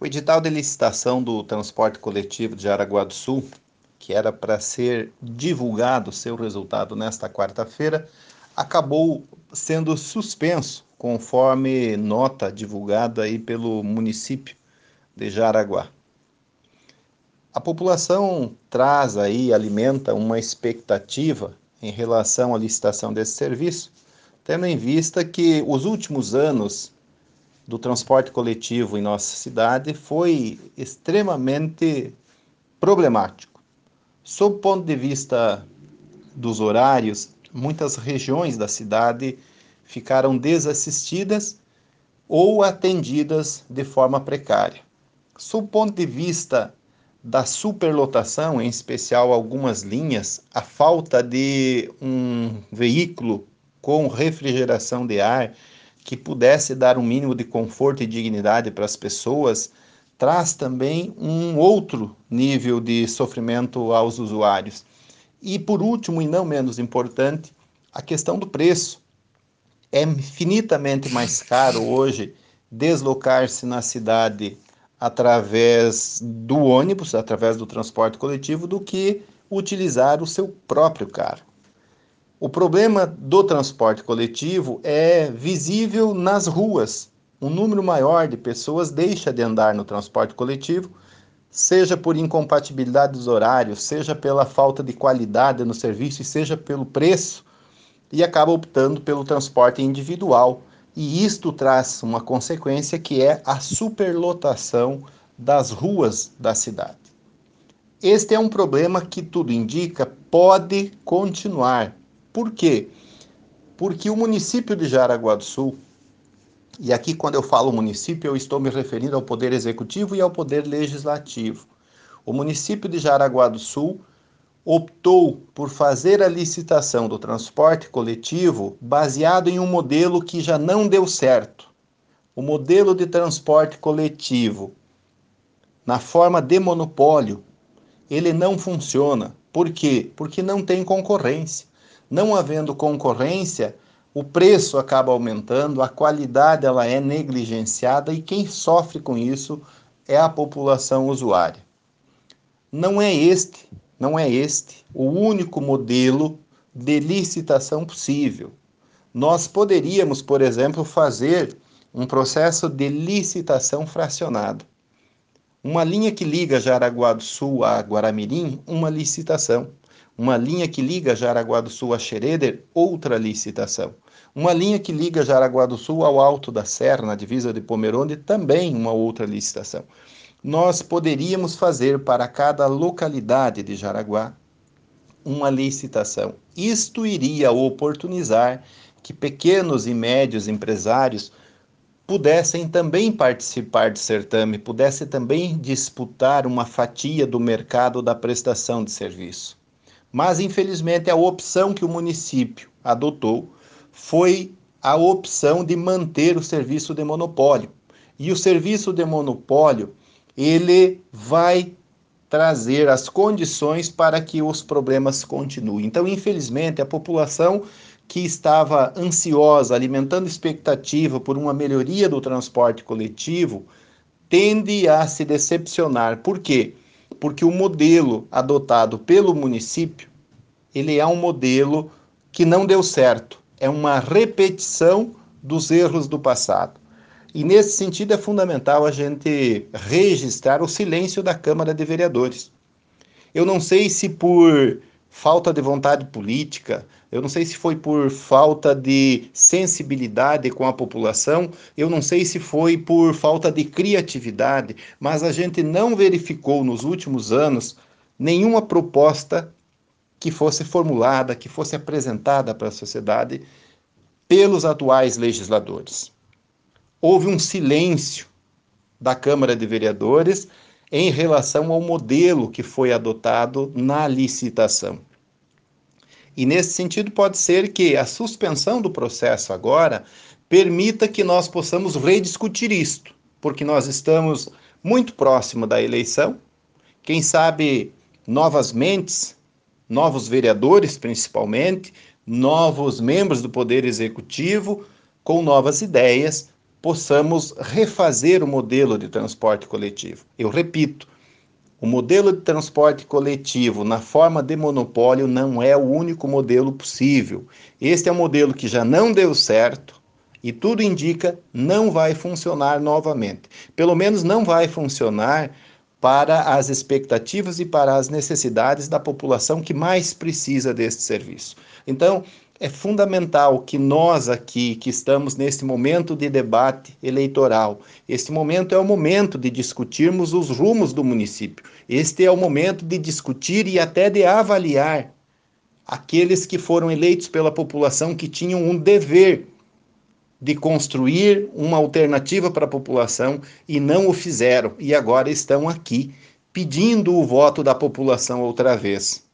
O edital de licitação do transporte coletivo de Jaraguá do Sul, que era para ser divulgado seu resultado nesta quarta-feira, acabou sendo suspenso, conforme nota divulgada aí pelo município de Jaraguá. A população traz aí, alimenta uma expectativa em relação à licitação desse serviço, tendo em vista que os últimos anos do transporte coletivo em nossa cidade foi extremamente problemático. Sob o ponto de vista dos horários, muitas regiões da cidade ficaram desassistidas ou atendidas de forma precária. Sob o ponto de vista da superlotação, em especial algumas linhas, a falta de um veículo com refrigeração de ar que pudesse dar um mínimo de conforto e dignidade para as pessoas, traz também um outro nível de sofrimento aos usuários. E por último, e não menos importante, a questão do preço. É infinitamente mais caro hoje deslocar-se na cidade através do ônibus, através do transporte coletivo, do que utilizar o seu próprio carro. O problema do transporte coletivo é visível nas ruas. Um número maior de pessoas deixa de andar no transporte coletivo, seja por incompatibilidade dos horários, seja pela falta de qualidade no serviço e seja pelo preço, e acaba optando pelo transporte individual. E isto traz uma consequência que é a superlotação das ruas da cidade. Este é um problema que tudo indica pode continuar por quê? Porque o município de Jaraguá do Sul, e aqui quando eu falo município, eu estou me referindo ao poder executivo e ao poder legislativo. O município de Jaraguá do Sul optou por fazer a licitação do transporte coletivo baseado em um modelo que já não deu certo. O modelo de transporte coletivo, na forma de monopólio, ele não funciona. Por quê? Porque não tem concorrência. Não havendo concorrência, o preço acaba aumentando, a qualidade ela é negligenciada e quem sofre com isso é a população usuária. Não é este, não é este o único modelo de licitação possível. Nós poderíamos, por exemplo, fazer um processo de licitação fracionado. Uma linha que liga Jaraguá do Sul a Guaramirim, uma licitação. Uma linha que liga Jaraguá do Sul a Xereder, outra licitação. Uma linha que liga Jaraguá do Sul ao Alto da Serra, na divisa de Pomerode, também uma outra licitação. Nós poderíamos fazer para cada localidade de Jaraguá uma licitação. Isto iria oportunizar que pequenos e médios empresários pudessem também participar do certame, pudessem também disputar uma fatia do mercado da prestação de serviço. Mas, infelizmente, a opção que o município adotou foi a opção de manter o serviço de monopólio. E o serviço de monopólio, ele vai trazer as condições para que os problemas continuem. Então, infelizmente, a população que estava ansiosa, alimentando expectativa por uma melhoria do transporte coletivo, tende a se decepcionar. Por quê? Porque o modelo adotado pelo município, ele é um modelo que não deu certo, é uma repetição dos erros do passado. E nesse sentido é fundamental a gente registrar o silêncio da Câmara de Vereadores. Eu não sei se por falta de vontade política, eu não sei se foi por falta de sensibilidade com a população, eu não sei se foi por falta de criatividade, mas a gente não verificou nos últimos anos nenhuma proposta que fosse formulada, que fosse apresentada para a sociedade pelos atuais legisladores. Houve um silêncio da Câmara de Vereadores em relação ao modelo que foi adotado na licitação. E nesse sentido, pode ser que a suspensão do processo agora permita que nós possamos rediscutir isto, porque nós estamos muito próximo da eleição. Quem sabe novas mentes, novos vereadores principalmente, novos membros do Poder Executivo, com novas ideias, possamos refazer o modelo de transporte coletivo. Eu repito, o modelo de transporte coletivo na forma de monopólio não é o único modelo possível. Este é um modelo que já não deu certo e tudo indica não vai funcionar novamente. Pelo menos não vai funcionar para as expectativas e para as necessidades da população que mais precisa deste serviço. Então, é fundamental que nós aqui, que estamos neste momento de debate eleitoral, este momento é o momento de discutirmos os rumos do município. Este é o momento de discutir e até de avaliar aqueles que foram eleitos pela população que tinham um dever de construir uma alternativa para a população e não o fizeram e agora estão aqui pedindo o voto da população outra vez.